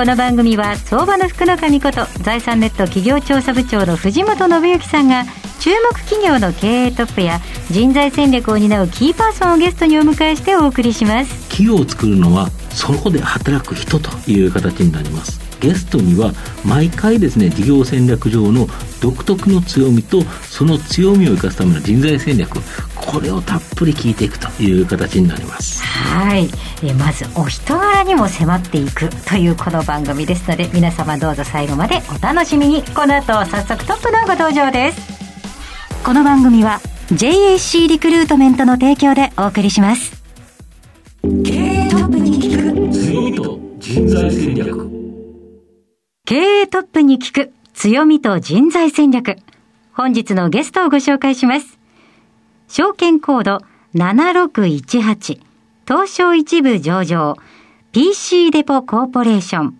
この番組は相場の福の神こと財産ネット企業調査部長の藤本信之さんが注目企業の経営トップや人材戦略を担うキーパーソンをゲストにお迎えしてお送りします。企業を作るのはそこで働く人という形になります。ゲストには毎回ですね事業戦略上の独特の強みとその強みを生かすための人材戦略これをたっぷり聞いていくという形になります。はい。えまずお人柄にも迫っていくというこの番組ですので皆様どうぞ最後までお楽しみに。この後早速トップのご登場です。この番組は JAC リクルートメントの提供でお送りします。経営トップに聞く強みと人材戦略プに聞く強みと人材戦略。本日のゲストをご紹介します。証券コード7618東証一部上場 PC デポコーポレーション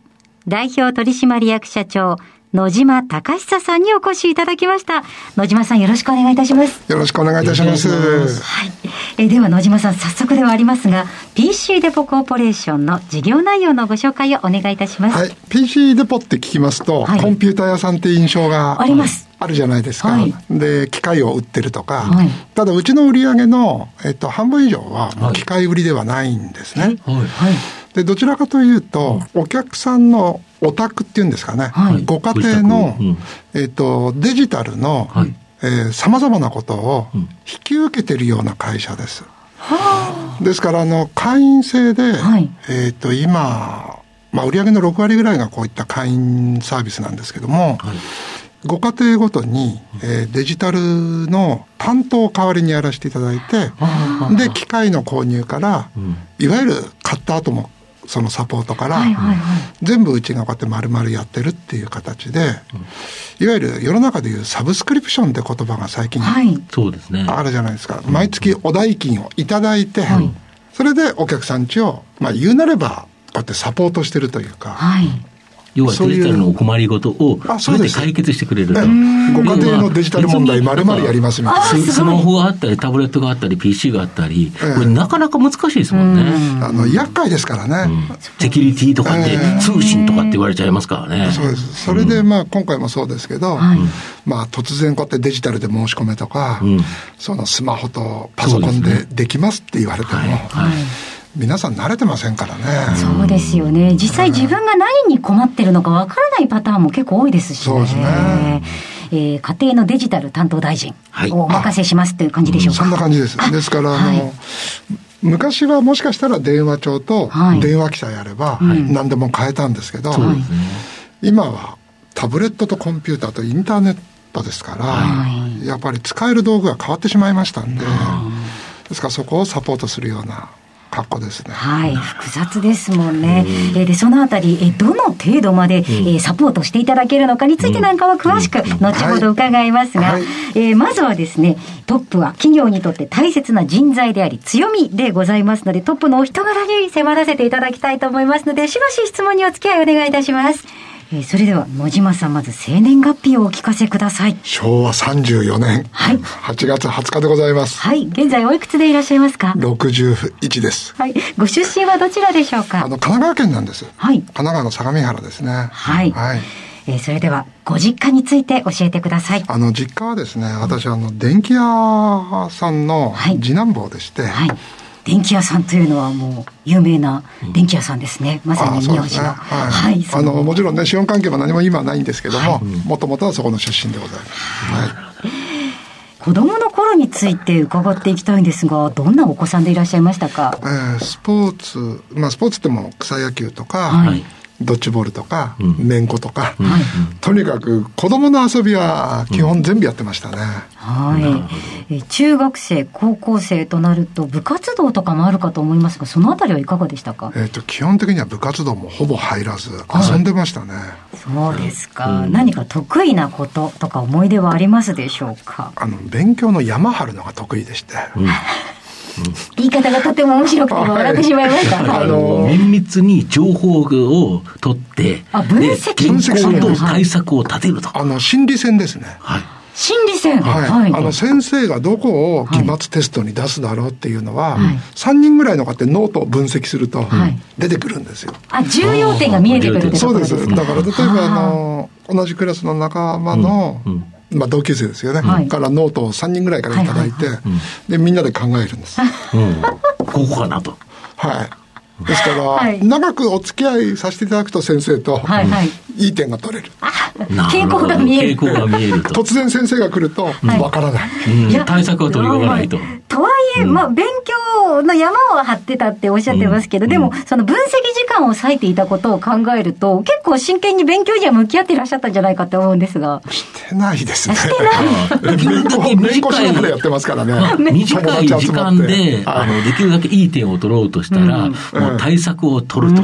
代表取締役社長野島隆久さんにお越しいただきました。野島さんよろしくお願いいたします。よろしくお願いいたします。はい。えでは野島さん、早速ではありますが、PC デポコーポレーションの事業内容のご紹介をお願いいたします。はい。PC デポって聞きますと、はい、コンピューター屋さんって印象があります。あるじゃないですか。はい、で、機械を売ってるとか。はい、ただ、うちの売り上げの、えっと、半分以上は、機械売りではないんですね。はい。で、どちらかというと、お客さんのオタクっていうんですかね、はい、ご家庭の、うん、えっ、ー、と、デジタルの、はい、えー、様々なことを引き受けてるような会社です。はあ、ですから、あの、会員制で、はい、えっ、と、今、まあ、売上の6割ぐらいがこういった会員サービスなんですけども、はい、ご家庭ごとに、えー、デジタルの担当を代わりにやらせていただいて、で、機械の購入から、いわゆる買った後もそのサポートから、全部うちがこうやって丸々やってるっていう形で、いわゆる世の中でいうサブスクリプションって言葉が最近、そうですね。あるじゃないですか。毎月お代金をいただいて、それでお客さんちを、まあ言うなれば、こうやってサポートしてるというか、はい要はデジタルのお困りごとをそれで解決してくれると。ご家庭のデジタル問題まるまるやりますみたいな。スマホがあったり、タブレットがあったり、PC があったり、これなかなか難しいですもんね。あの、厄介ですからね。セキュリティとかって、通信とかって言われちゃいますからね。そうです。それで、まあ、今回もそうですけど、まあ、突然こうやってデジタルで申し込めとか、そのスマホとパソコンでできますって言われても、皆さん慣れてませんからね。そうですよね。実際自分が何に困ってるのかわからないパターンも結構多いですしね。そうですね。えー、家庭のデジタル担当大臣をお任せしますという感じでしょうか。そんな感じです。ですから、あの、はい、昔はもしかしたら電話帳と電話記載あれば何でも変えたんですけど、はい、今はタブレットとコンピューターとインターネットですから、はい、やっぱり使える道具が変わってしまいましたんで、ですからそこをサポートするような格好ですね。はい、複雑ですもんね。えー、で、そのあたり、えどの程度まで、えー、サポートしていただけるのかについてなんかは詳しく、後ほど伺いますが、はい、えー、まずはですね、トップは企業にとって大切な人材であり、強みでございますので、トップのお人柄に迫らせていただきたいと思いますので、しばし質問にお付き合いお願いいたします。えー、それでは野島さんまず生年月日をお聞かせください。昭和34年。はい。8月20日でございます。はい。現在おいくつでいらっしゃいますか？61です。はい。ご出身はどちらでしょうか？あの神奈川県なんです。はい。神奈川の相模原ですね。はい、はい。えー、それではご実家について教えてください。あの実家はですね私あの電気屋さんの次男坊でして、はい、はい電気屋さんというのはもう有名な電気屋さんですね、うん、まさに名字の、ね、はい、はい、あのもちろんね資本関係も何も今はないんですけどももともとはそこの出身でございます、はい、子供の頃について伺っていきたいんですがどんなお子さんでいらっしゃいましたか、えー、スポーツまあスポーツっても草野球とか、はいドッジボールとか、めん。ことか、とにかく子供の遊びは基本全部やってましたね。はい。中学生、高校生となると部活動とかもあるかと思いますが、そのあたりはいかがでしたか？えっ、と、基本的には部活動もほぼ入らず、遊んでましたね。そうですか、何か得意なこととか思い出はありますでしょうか？あの、勉強の山張るのが得意でして。言い方がとても面白くて笑ってしまいました。あの綿密に情報を取って、あ分析。傾向と対策を立てると。あの、心理戦ですね。はい。心理戦、はい、はい、あの先生がどこを期末テストに出すだろうっていうのは、はい、3人ぐらいの方ってノートを分析すると出てくるんですよ。あ重要点が見えてくるそうです。だから例えばあの同じクラスの仲間の、うん。うんまあ、同級生ですよね、はい、からノートを3人ぐらいから頂いて、でみんなで考えるんです、うん、ここかなと。はい。ですから、はい、長くお付き合いさせていただくと先生と、はいはい、いい点が取れる。傾向が見える。傾向が見えると。突然先生が来ると、わからない。うん、対策は取りようがないと。とはいえ、まあ、勉強の山を張ってたっておっしゃってますけど、でも、その分析時間を割いていたことを考えると、結構真剣に勉強には向き合っていらっしゃったんじゃないかと思うんですが。してないですね。してない。勉強、勉強しながらやってますからね。短い時間で、あの、できるだけいい点を取ろうとしたら、もう対策を取ると。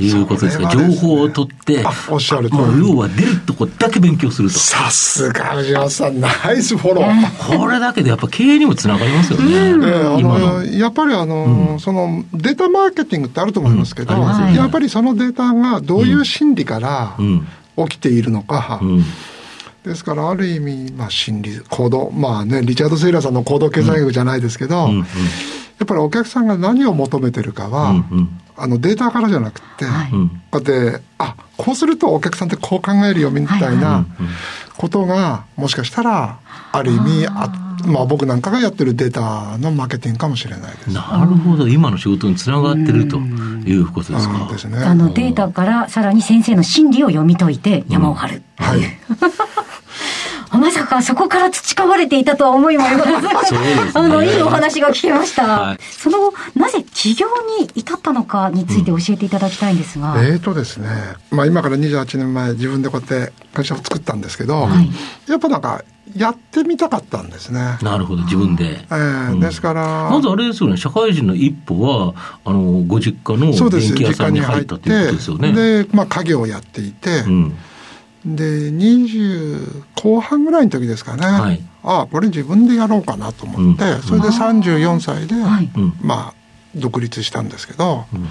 いうことですか、情報を取って、おっしゃると要は出るとこだけ勉強すると。さすが藤本さん、ナイスフォロー。これだけでやっぱ経営にもつながりますよね。えー、今の。やっぱりあの、うん、そのデータマーケティングってあると思いますけど、うん、やっぱりそのデータがどういう心理から起きているのか、うん。ですから、ある意味、まあ、心理、行動、まあね、リチャード・セイラーさんの行動経済学じゃないですけど、うんうん。うん、やっぱりお客さんが何を求めてるかは、うんうん、あのデータからじゃなくて、はい、こうやって、あこうするとお客さんってこう考えるよみたいなことが、もしかしたら、ある意味あ、まあ、僕なんかがやってるデータのマーケティングかもしれないです。なるほど、今の仕事につながってるということですか。ですね、あのデータからさらに先生の心理を読み解いて山を張る。う。ん、はいまさかそこから培われていたとは思いもよらず、ね、あの、いいお話が聞けました。はい、その後、なぜ起業に至ったのかについて教えていただきたいんですが。うん、えーとですね、まあ今から28年前自分でこうやって会社を作ったんですけど、はい、やっぱなんか、やってみたかったんですね。なるほど、自分で。えー、うん、ですから。まずあれですよね、社会人の一歩は、あの、ご実家の電気屋さんに入ったということですよね。で、まあ家業をやっていて、うんで20後半ぐらいの時ですかね、はい、ああこれ自分でやろうかなと思って、うん、それで34歳で、まあ独立したんですけど、うん、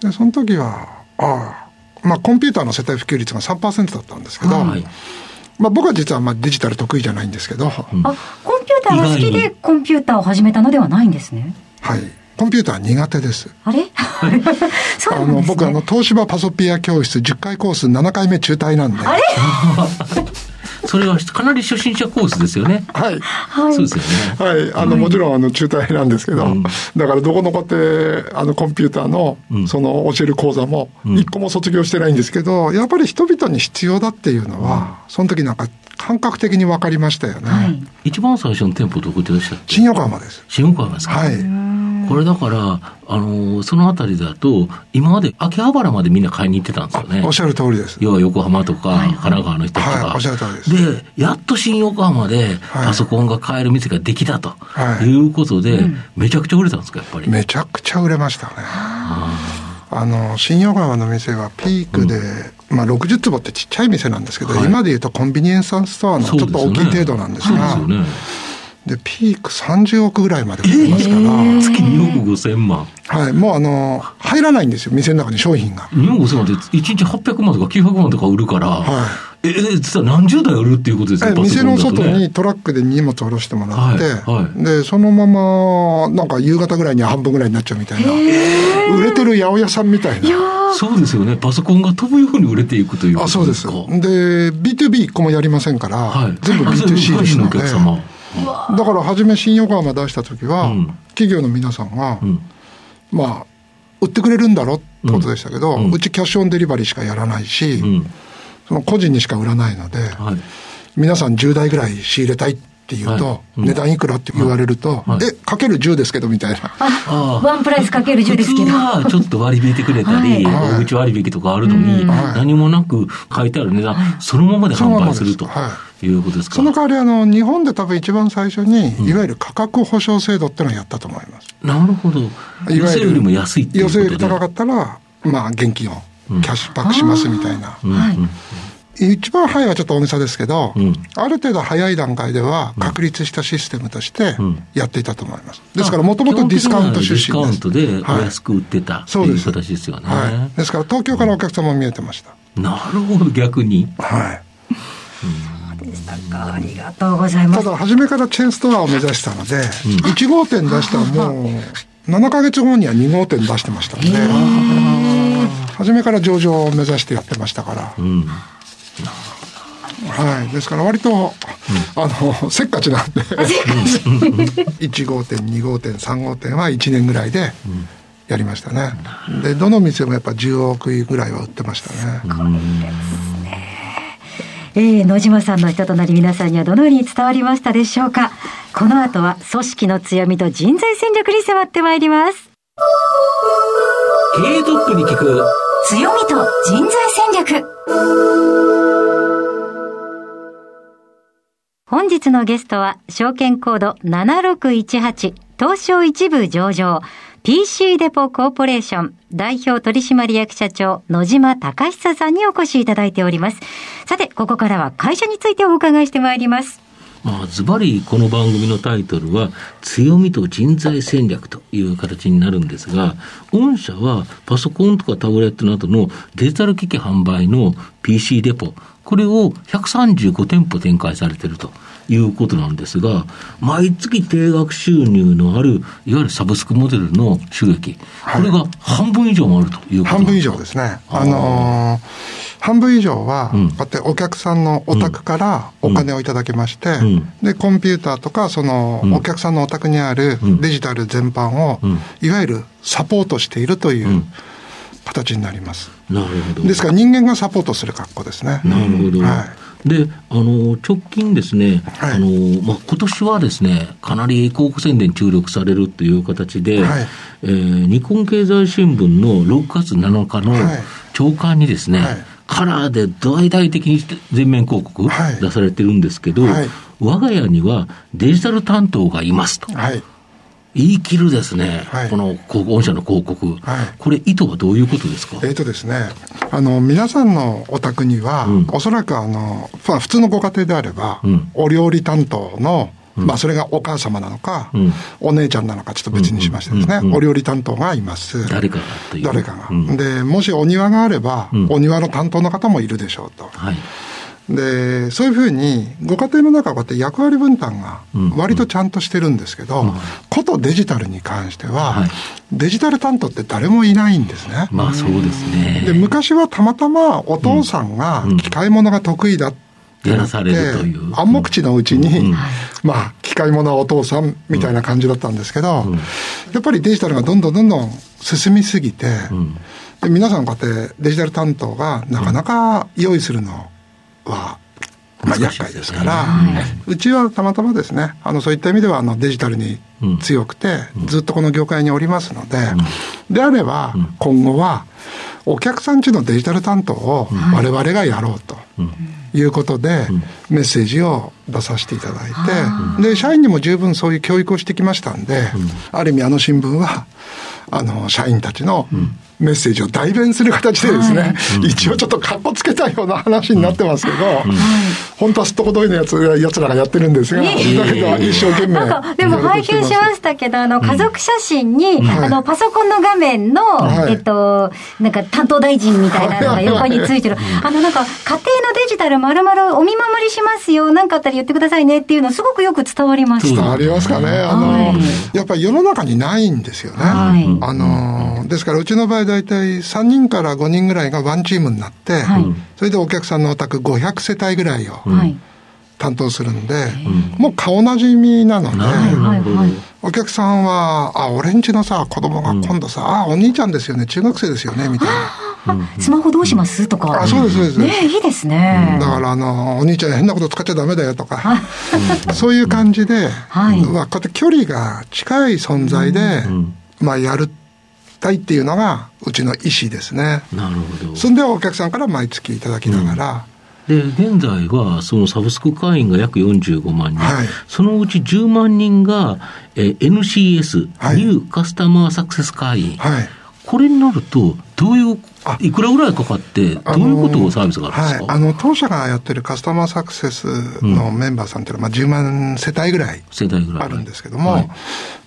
でその時はああまあコンピューターの世帯普及率が3%だったんですけど、はい、まあ、僕は実はまあデジタル得意じゃないんですけど、うん、あコンピューターが好きでコンピューターを始めたのではないんですね。はいコンピューター苦手です。あれ？そうあの、僕、あの、東芝パソピア教室10回コース7回目中退なんで。あれ？それはかなり初心者コースですよね。はい。そうですよね。はい。あの、もちろん、あの、中退なんですけど、うん、だからどこの子って、あの、コンピューターの、その、教える講座も、一個も卒業してないんですけど、やっぱり人々に必要だっていうのは、その時なんか、感覚的に分かりましたよね。はい、一番最初の店舗どこでしたっ新横浜です。新横浜ですか？はい。これだから、あの、そのあたりだと、今まで秋葉原までみんな買いに行ってたんですよね。おっしゃる通りです。要は横浜とか、神奈川の人とか、はい、おっしゃる通りです。で、やっと新横浜でパソコンが買える店ができたと、はい、いうことで、めちゃくちゃ売れたんですか、やっぱり。めちゃくちゃ売れましたね。あの、新横浜の店はピークで、うん、まあ60坪ってちっちゃい店なんですけど、はい、今でいうとコンビニエンスストアのちょっと大きい程度なんですが、そうですよね。で、ピーク30億ぐらいまで売れますから。えー、月2億5千万。はい。もうあの、入らないんですよ、店の中に商品が。2億5千万って1日800万とか900万とか売るから。はい。え、実は何十台売るっていうことですよ、ね、店の外にトラックで荷物下ろしてもらって、はいはい、で、そのまま、なんか夕方ぐらいに半分ぐらいになっちゃうみたいな。売れてる八百屋さんみたいな。そうですよね。パソコンが飛ぶように売れていくというあ、そうです。で、B2B 一個もやりませんから、はい、全部 B2C ですので。お客様。だから初め新横浜出した時は、うん、企業の皆さんが、うん、まあ売ってくれるんだろってことでしたけど、うん、ちキャッシュオンデリバリーしかやらないし、その個人にしか売らないので、はい、皆さん10台ぐらい仕入れたいって言うと、はい、値段いくらって言われると、はい、え、かける10ですけどみたいな。ワンプライスかける10ですけど。はちょっと割引いてくれたり、はい、おうち割引とかあるのに、何もなく書いてある値段、そのままで販売すると。い。うことですか。その代わりあの、日本で多分一番最初に、いわゆる価格保証制度っていうのをやったと思います。なるほど。予選よりも安いっていうことで。より高かったら、まあ、現金をキャッシュバックしますみたいな。一番早いはちょっと大げさですけど、うん、ある程度早い段階では確立したシステムとしてやっていたと思います。ですからもともとディスカウント出身です。ディスカウントでお安く売ってた、はい、っていう形ですよね。はい、ですから東京からお客様も見えてました。なるほど、逆に。はい。でしたか。ありがとうございます。ただ、初めからチェーンストアを目指したので、うん、1号店出したらもう、7か月後には2号店出してましたんで、初めから上場を目指してやってましたから。うんはい、ですから割と、うん、あのせっかちなんで。1号店2号店3号店は1年ぐらいでやりましたね、でどの店もやっぱ10億ぐらいは売ってましたね。えー、野島さんの人となり皆さんにはどのように伝わりましたでしょうか。この後は組織の強みと人材戦略に迫ってまいります。経営トップに聞く。強みと人材戦略本日のゲストは証券コード7618東証一部上場 PC デポコーポレーション代表取締役社長野島隆久さんにお越しいただいております。さて、ここからは会社についてお伺いしてまいります。まあ、ズバリこの番組のタイトルは、強みと人材戦略という形になるんですが、御社はパソコンとかタブレットなどのデジタル機器販売の PC デポ、これを135店舗展開されていると。いうことなんですが、毎月定額収入のある、いわゆるサブスクモデルの収益、これが半分以上もあるということ半分以上ですね。あのー、半分以上は、こうやってお客さんのお宅からお金をいただきまして、うん、で、コンピューターとか、その、お客さんのお宅にあるデジタル全般を、いわゆるサポートしているという、形になります。なるほど。ですから人間がサポートする格好ですね。なるほど。はい。で、あの、直近ですね、はい、あの、まあ、今年はですね、かなり広告宣伝注力されるという形で、はい、えー、日本経済新聞の6月7日の朝刊にですね、はい、カラーで大々的に全面広告出されてるんですけど、我が家にはデジタル担当がいますと。言い切るですね、はい、この御社の広告、はい、これ、意図はどういうことですか？えっ、とですね、あの皆さんのお宅には、うん、おそらくあの、まあ、普通のご家庭であれば、うん、お料理担当のうん、まあ、それがお母様なのか、うん、お姉ちゃんなのか、ちょっと別にしましてですね、お料理担当がいます。誰かがという。誰かが。で、もしお庭があれば、お庭の担当の方もいるでしょうと。はいで、そういうふうに、ご家庭の中はこうやって役割分担が割とちゃんとしてるんですけど、ことデジタルに関しては、デジタル担当って誰もいないんですね。まあそうですね。で、昔はたまたまお父さんが機械物が得意だってやらされるという。暗黙知のうちに、まあ、機械物はお父さんみたいな感じだったんですけど、やっぱりデジタルがどんどんどんどん進みすぎて、で皆さんこうやってデジタル担当がなかなか用意するのは、まあ、厄介ですから、うちはたまたまですね、あのそういった意味ではあのデジタルに強くて、ずっとこの業界におりますので、であれば、今後は、お客さんちのデジタル担当を我々がやろうと。いうことで、メッセージを出させていただいて、で、社員にも十分そういう教育をしてきましたんで、ある意味あの新聞は、あの、社員たちのメッセージを代弁する形でですね、はい、一応ちょっとかっこつけたような話になってますけど、本当はすっとこどいのやつやつらがやってるんですが、だけど一生懸命。なんか、でも拝見しましたけど、あの、家族写真に、あの、パソコンの画面の、えっと、なんか担当大臣みたいなのが横についてる。あの、なんか、家庭のデジタルまるまるお見守りしますよ、なんかあったら言ってくださいねっていうの、すごくよく伝わりました。伝わりますかね。あの、やっぱり世の中にないんですよね。あの、ですからうちの場合大体3人から5人ぐらいがワンチームになって、はい、それでお客さんのお宅500世帯ぐらいを担当するんで、もう顔なじみなので、お客さんは、あ、俺んちのさ、子供が今度さ、あ、お兄ちゃんですよね、中学生ですよね、みたいな。スマホどうします？とか。あ、そうです、そうです。ねいいですね。だから、あの、お兄ちゃん変なこと使っちゃダメだよとか、そういう感じで、はい、こうやって距離が近い存在で、まあ、やるたいっていうのがうちの意思ですね。なるほど。そんでお客さんから毎月いただきながら、うん、で、現在はそのサブスク会員が約45万人、はい、そのうち10万人が、え NCS、はい、ニューカスタマーサクセス会員。はいこれになると、どういう、いくらぐらいかかって、どういうことをサービスがあるんですか、はい、あの当社がやってるカスタマーサクセスのメンバーさんっていうのは、まあ、10万世帯ぐらいあるんですけども、はい、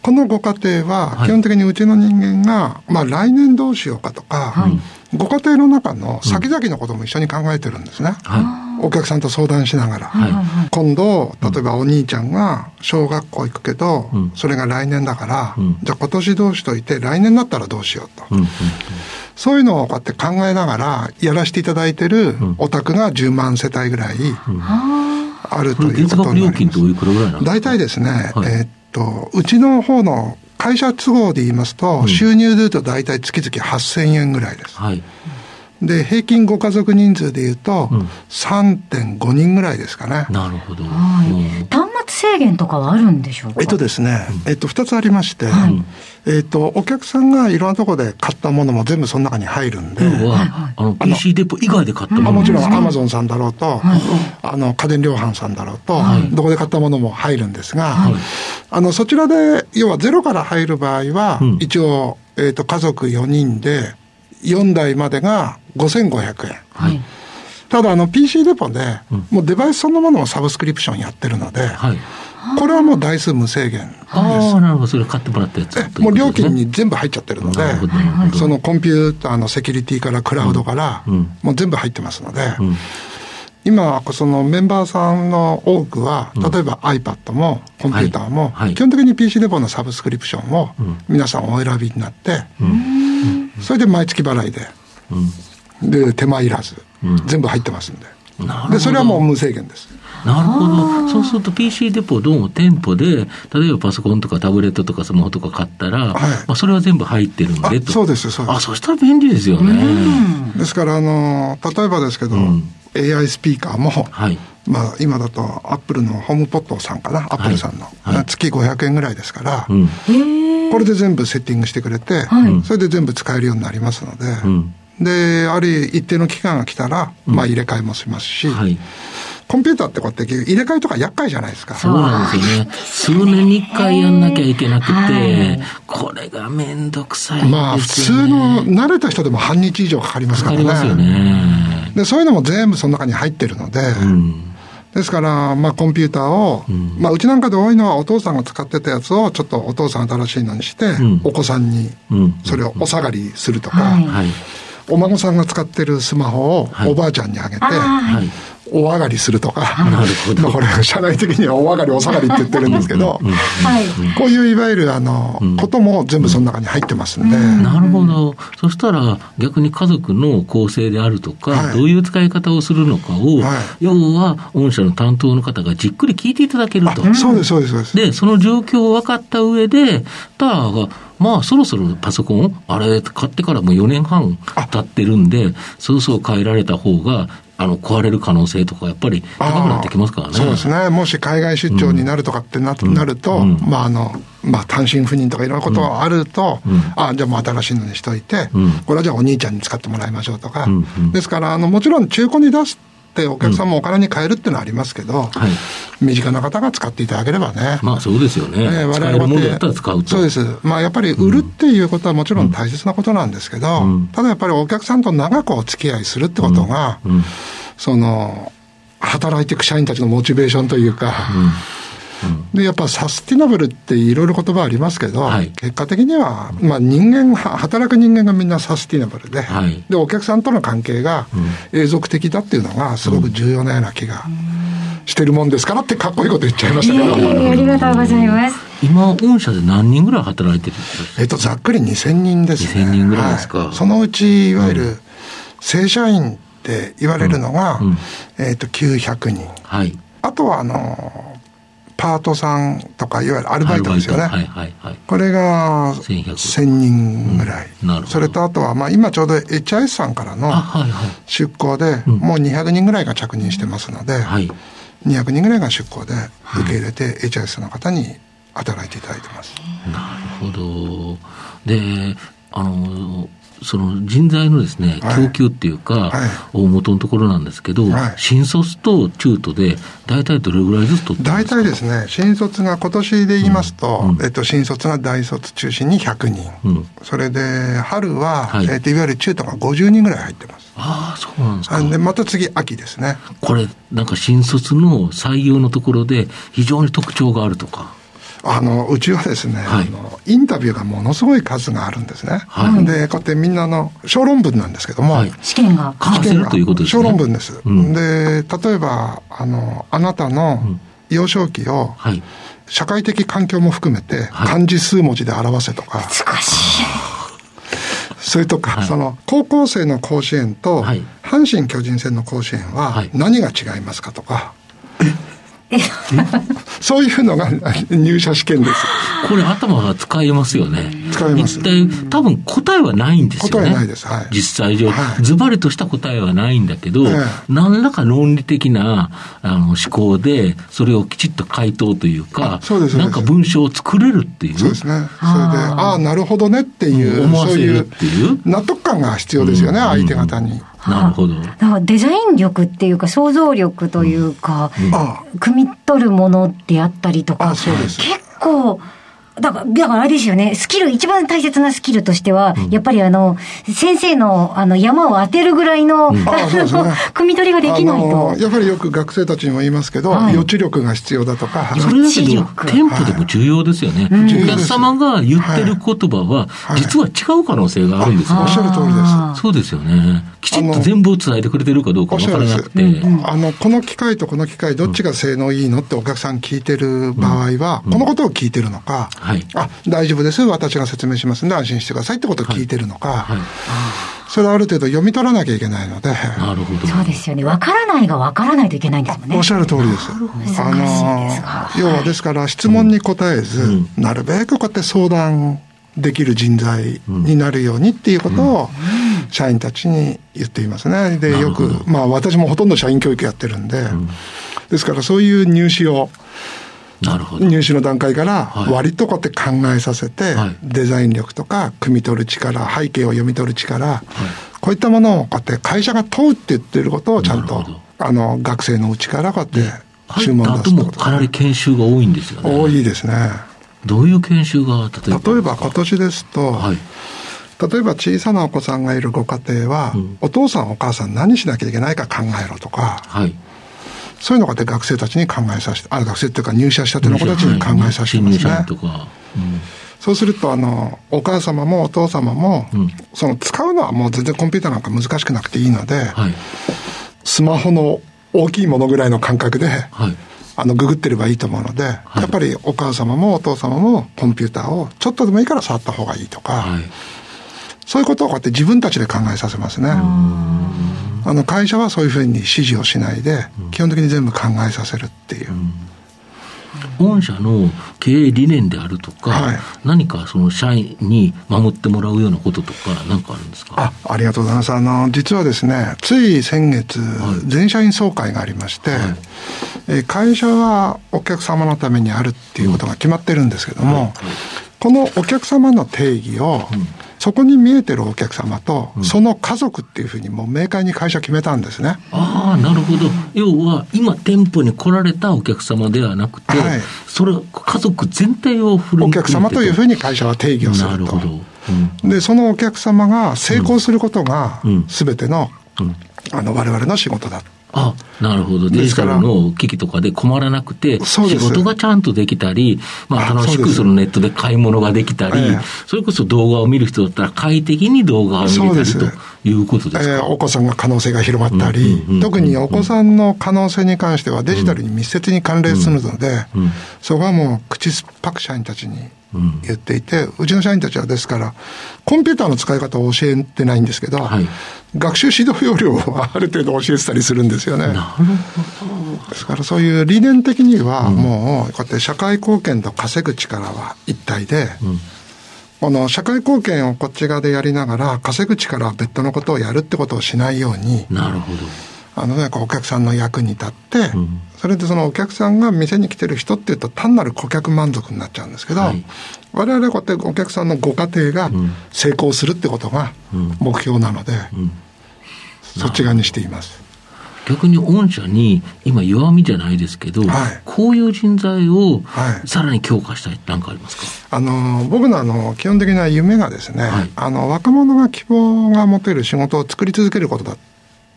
このご家庭は、基本的にうちの人間が、まあ、来年どうしようかとか、はい、ご家庭の中の先々のことも一緒に考えてるんですね。お客さんと相談しながら、今度例えばお兄ちゃんが小学校行くけど、それが来年だから、じゃあ今年どうしといて来年だったらどうしようと。そういうのをこうやって考えながらやらせていただいてるお宅が10万世帯ぐらいあるということになります。大体ですね、はい、えー、っと、うちの方の会社都合で言いますと、うん、収入でいうと大体月々8000円ぐらいです。はい、で、平均ご家族人数でいうと、3.5人ぐらいですかね。なるほど。はい。端末制限とかはあるんでしょうか？えっとですね、えっと、2つありまして、はい、えっと、お客さんがいろんなところで買ったものも全部その中に入るんで。あの、PC デポ以外で買ったもの。もちろんアマゾンさんだろうと、あの、家電量販さんだろうと、どこで買ったものも入るんですが、あの、そちらで、要はゼロから入る場合は、一応、えっと、家族4人で、4台までが5500円。はい、ただ、あの、PC デポで、もうデバイスそのものをサブスクリプションやってるので、はい、これはもう台数無制限です。ああ、なるほど。それ買ってもらったやつ、ね、もう料金に全部入っちゃってるので、そのコンピューターのセキュリティからクラウドから、もう全部入ってますので、うん。今、そのメンバーさんの多くは、例えば iPad もコンピューターも、基本的に PC デポのサブスクリプションを皆さんお選びになって、それで毎月払いで、で、手間いらず、全部入ってますんで。で、それはもう無制限です。なるほど。そうすると PC デポどうも店舗で、例えばパソコンとかタブレットとかスマホとか買ったら、はい、まあ、それは全部入ってるんでと。そうです、そうです。あ、そしたら便利ですよね。ですから、あの、例えばですけど、うん、AI スピーカーも、はい、まあ、今だとアップルのホームポットさんかな、アップルさんの、はい、月500円ぐらいですから、うん、これで全部セッティングしてくれて、それで全部使えるようになりますので、うんで、ある一定の期間が来たら、まあ入れ替えもしますし、はい、コンピューターってこうやって入れ替えとか厄介じゃないですか。そうなんですよね。数年に一回やんなきゃいけなくて、はい、これがめんどくさいですよ、ね、まあ普通の慣れた人でも半日以上かかりますからね。かかりますよね。で、そういうのも全部その中に入ってるので、うん。ですから、まあ、コンピューターを、うん、まあ、うちなんかで多いのは、お父さんが使ってたやつを、ちょっとお父さん新しいのにして、うん、お子さんに、それをお下がりするとか、はいお孫さんが使ってるスマホをおばあちゃんにあげて、はいお上がりするとか、なるほど。これ、社内的にはお上がり、お下がりって言ってるんですけど、こういういわゆる、あの、ことも全部その中に入ってますんで。なるほど。そしたら、逆に家族の構成であるとか、どういう使い方をするのかを、要は、御社の担当の方がじっくり聞いていただけると。そうです、そうです、そうです。で、その状況を分かった上で、ターが、まあ、そろそろパソコン、あれ、買ってからもう4年半経ってるんで、そろそろ変えられた方が、あの壊れる可能性とか、やっぱり高くなってきますからね。そうですね。もし海外出張になるとかってな,、なると、うん、まああの、まあ単身赴任とかいろんなことがあると、うん、あじゃあもう新しいのにしといて、うん、これはじゃあお兄ちゃんに使ってもらいましょうとか。ですから、あの、もちろん中古に出すってお客さんもお金に換えるっていうのはありますけど、はい、身近な方が使っていただければね。まあそうですよね。えー、我々もだったら使うと。そうです。まあやっぱり売るっていうことはもちろん大切なことなんですけど、うん、ただやっぱりお客さんと長くお付き合いするってことが、うんうん、その、働いていく社員たちのモチベーションというか、で、やっぱサスティナブルっていろいろ言葉ありますけど、はい、結果的には、まあ人間、働く人間がみんなサスティナブルで、はい、で、お客さんとの関係が永続的だっていうのがすごく重要なような気がしてるもんですからってかっこいいこと言っちゃいましたけど。えー、ありがとうございます。今、御社で何人ぐらい働いてるんですか？えっと、ざっくり2000人ですね。2000人ぐらいですか。はい、そのうち、いわゆる正社員って言われるのが、うんうん、えっと、900人。はい。あとは、あの、パートさんとか、いわゆるアルバイトですよね。はいはいはい、これが1000人ぐらい。うん、それとあとは、まあ今ちょうど HIS さんからの出向で、もう200人ぐらいが着任してますので、はい、200人ぐらいが出向で受け入れて、HIS の方に働いていただいてます。なるほど。で、あの、その人材のですね、供給っていうか、はい、大元のところなんですけど、はい、新卒と中途で、大体どれぐらいずつ取って大体ですね、新卒が今年で言いますと、えっと、新卒が大卒中心に100人、うん、それで春は、はい、えっと、いわゆる中途が50人ぐらい入ってます。ああ、そうなんですか。で、また次、秋ですね。これ、なんか新卒の採用のところで、非常に特徴があるとか。あのうちはですね、はい、あのインタビューがものすごい数があるんですね。はい、で、こうやってみんなの小論文なんですけども、はい、試験が。試験がということですね。小論文です。うん、で、例えば、あの、あなたの幼少期を、社会的環境も含めて、漢字数文字で表せとか。難しい。それとか、はい、その高校生の甲子園と阪神・巨人戦の甲子園は何が違いますかとか、そういうのが入社試験です。これ頭が使えますよね。使えます。一体、多分答えはないんですよね。答えないです。はい。実際上、ズバリとした答えはないんだけど、何らか論理的なあの思考で、それをきちっと回答というか、そうですなんか文章を作れるっていう。そうですね。それで、ああ、なるほどねっていう、思わせるっていう。納得感が必要ですよね、相手方に。なるほど。だからデザイン力っていうか、想像力というか、うん、汲み取るものであったりとか、結構、だから、だからあれですよね、スキル、一番大切なスキルとしては、うん、やっぱりあの、先生のあの山を当てるぐらいの、うん、あね、汲み取りができないと。やっぱりよく学生たちにも言いますけど、はい、予知力が必要だとか。それだけど、店舗でも重要ですよね。はい、お客様が言ってる言葉は、実は違う可能性があるんですよ、おっしゃる通りです。そうですよね。きちんと全部を伝えてくれてるかどうか分からなくて。あの、この機械とこの機械、どっちが性能いいのってお客さん聞いてる場合は、このことを聞いてるのか、はい、あ、大丈夫です、私が説明しますんで安心してくださいってことを聞いてるのか、はいはい、それはある程度読み取らなきゃいけないので。なるほど。そうですよね。わからないがわからないといけないんですもんね。おっしゃる通りです。あの、要はですから質問に答えず、うん、なるべくこうやって相談できる人材になるようにっていうことを、社員たちに言っていますね。で、よく、まあ私もほとんど社員教育やってるんで、うん、ですからそういう入試を、入試の段階から割とこうやって考えさせて、はい、デザイン力とか汲み取る力背景を読み取る力、はい、こういったものをこうやって会社が問うって言ってることをちゃんとあの学生のうちからこうやって注文出すと。もかなり研修が多いんですよね。多いですね。どういう研修が例えば例えば今年ですと、はい。例えば小さなお子さんがいるご家庭は、うん、お父さんお母さん何しなきゃいけないか考えろとか、はい、そういうのがで学生たちに考えさせて、あ学生っていうか入社したての子たちに考えさせてますね。はいうん、そうすると、あの、お母様もお父様も、うん、その使うのはもう全然コンピューターなんか難しくなくていいので、はい、スマホの大きいものぐらいの感覚で、はい、あの、ググってればいいと思うので、やっぱりお母様もお父様もコンピューターをちょっとでもいいから触った方がいいとか、そういうことをこうやって自分たちで考えさせますね。あの会社はそういうふうに指示をしないで、基本的に全部考えさせるっていう。御社の経営理念であるとか、はい、何かその社員に守ってもらうようなこととか、何かあるんですか？あありがとうございます。あの、実はですね、つい先月、はい、全社員総会がありまして、はい、え会社はお客様のためにあるっていうことが決まってるんですけども、このお客様の定義を、うんそこに見えてるお客様と、その家族っていうふうにもう明快に会社決めたんですね。ああ、なるほど。要は、今店舗に来られたお客様ではなくて、はい、それ、家族全体を振るお客様というふうに会社は定義をすると。なるほど。うん、で、そのお客様が成功することが、すべての、うん、あの、我々の仕事だ。あなるほど、デジタルの機器とかで困らなくて、仕事がちゃんとできたり、まあ、楽しくそのネットで買い物ができたり、それこそ動画を見る人だったら、快適に動画を見れたりということですか、えー、お子さんが可能性が広まったり、特にお子さんの可能性に関しては、デジタルに密接に関連するので、そこはもう口酸っぱく社員たちに言っていて、うちの社員たちはですから、コンピューターの使い方を教えてないんですけど、はい、学習指導要領はある程度教えてたりするんですよね。ですからそういう理念的には、もう、こうやって社会貢献と稼ぐ力は一体で、うん。この社会貢献をこっち側でやりながら、稼ぐ力は別途のことをやるってことをしないように、なるほど。あのね、お客さんの役に立って、うん、それでそのお客さんが店に来てる人っていうと単なる顧客満足になっちゃうんですけど、はい、我々はこうやってお客さんのご家庭が成功するってことが目標なので、うん。うん、そっち側にしています。逆に御社に今弱みじゃないですけど、はい、こういう人材をさらに強化したいって何かありますか、あの僕のあの基本的な夢がですね、はい、あの若者が希望が持てる仕事を作り続けることだ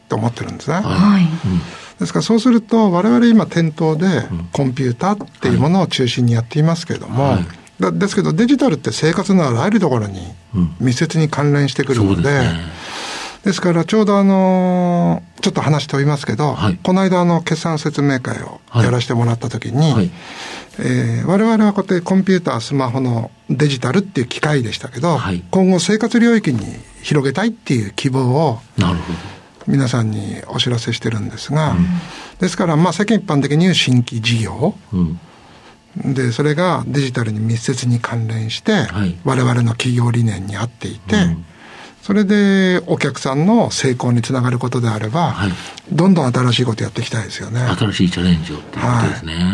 と思ってるんですね。はい、うんですからそうすると我々今店頭でコンピューターっていうものを中心にやっていますけれども、はい、ですけどデジタルって生活のあらゆるところに密接に関連してくるので、うんでね、ですからちょうどあのちょっと話しておりますけど、はい、この間あの決算説明会をやらせてもらった時に、はい、えー、我々はこうやってコンピュータースマホのデジタルっていう機械でしたけど、はい、今後生活領域に広げたいっていう希望をなるほど皆さんにお知らせしてるんですが、うん、ですからまあ世間一般的に言う新規事業、うん、でそれがデジタルに密接に関連して、はい、我々の企業理念に合っていて、うん。それでお客さんの成功につながることであれば、はい、どんどん新しいことやっていきたいですよね。新しいチャレンジをっていうことですね。はい、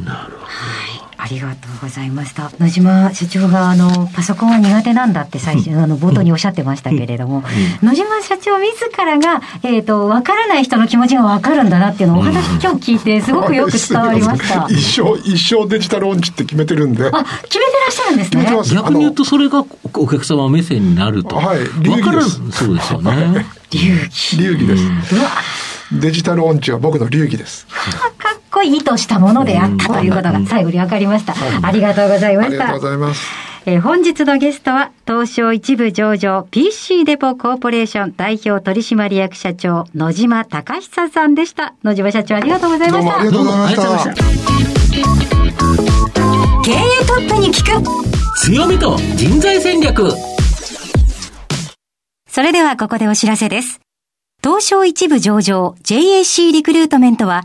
えー、なるほど。ありがとうございました。野島社長があのパソコンは苦手なんだって最初、あの冒頭におっしゃってましたけれども、野島社長自らがえっ、ー、とわからない人の気持ちがわかるんだなっていうのをお話今日聞いてすごくよく伝わりました。一生一生デジタル音痴って決めてるんで。あ決めてらっしゃるんですね。逆に言うとそれがお客様目線になると。はい。流儀です。そうですよね。流儀。流儀です。うわ。デジタル音痴は僕の流儀です。こ意図したものであったということが最後に分かりました。ありがとうございました。ありがとうございます。えー、本日のゲストは、東証一部上場 PC デポコーポレーション代表取締役社長、野島隆久さんでした。野島社長ありがとうございました。ありがとうございました。経営トップに聞く強みと人材戦略それではここでお知らせです。東証一部上場 JAC リクルートメントは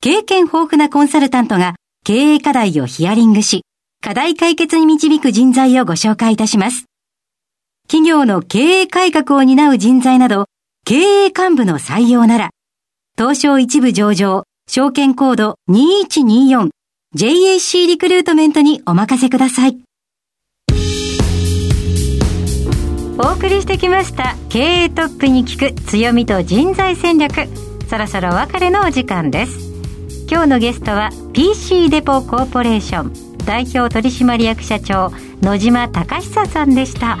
経験豊富なコンサルタントが経営課題をヒアリングし、課題解決に導く人材をご紹介いたします。企業の経営改革を担う人材など、経営幹部の採用なら、東証一部上場、証券コード 2124JAC リクルートメントにお任せください。お送りしてきました経営トップに聞く強みと人材戦略そろそろお別れのお時間です今日のゲストは PC デポコーポレーション代表取締役社長野島隆久さんでした。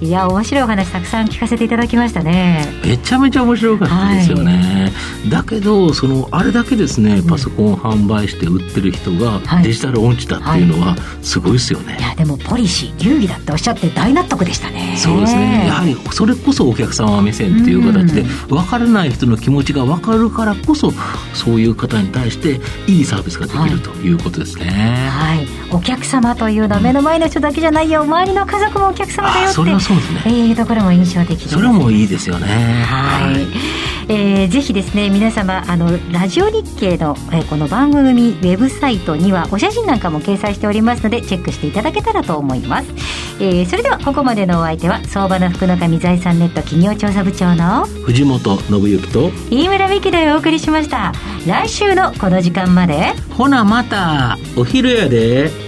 いや面白いお話たくさん聞かせていただきましたね。めちゃめちゃ面白かったですよね、はい、だけどそのあれだけですねパソコンを販売して売ってる人がデジタル音痴だっていうのはすごいですよね、はい、いやでもポリシー流儀だっておっしゃって大納得でしたね。そうですね。やはりそれこそお客様目線っていう形で分からない人の気持ちが分かるからこそそういう方に対していいサービスができるということですね。はい、お客様というのは目の前の人だけじゃないよ。周りの家族もお客様だよってそれはそうですね、えー、いうところも印象的です、ね、それもいいですよね。はい、はい、えー、ぜひですね皆様あのラジオ日経の、えー、この番組ウェブサイトにはお写真なんかも掲載しておりますのでチェックしていただけたらと思います、えー、それではここまでのお相手は相場の福の神財産ネット企業調査部長の藤本信之と飯村美樹でお送りしました。来週のこの時間まで。ほなまた。お昼やで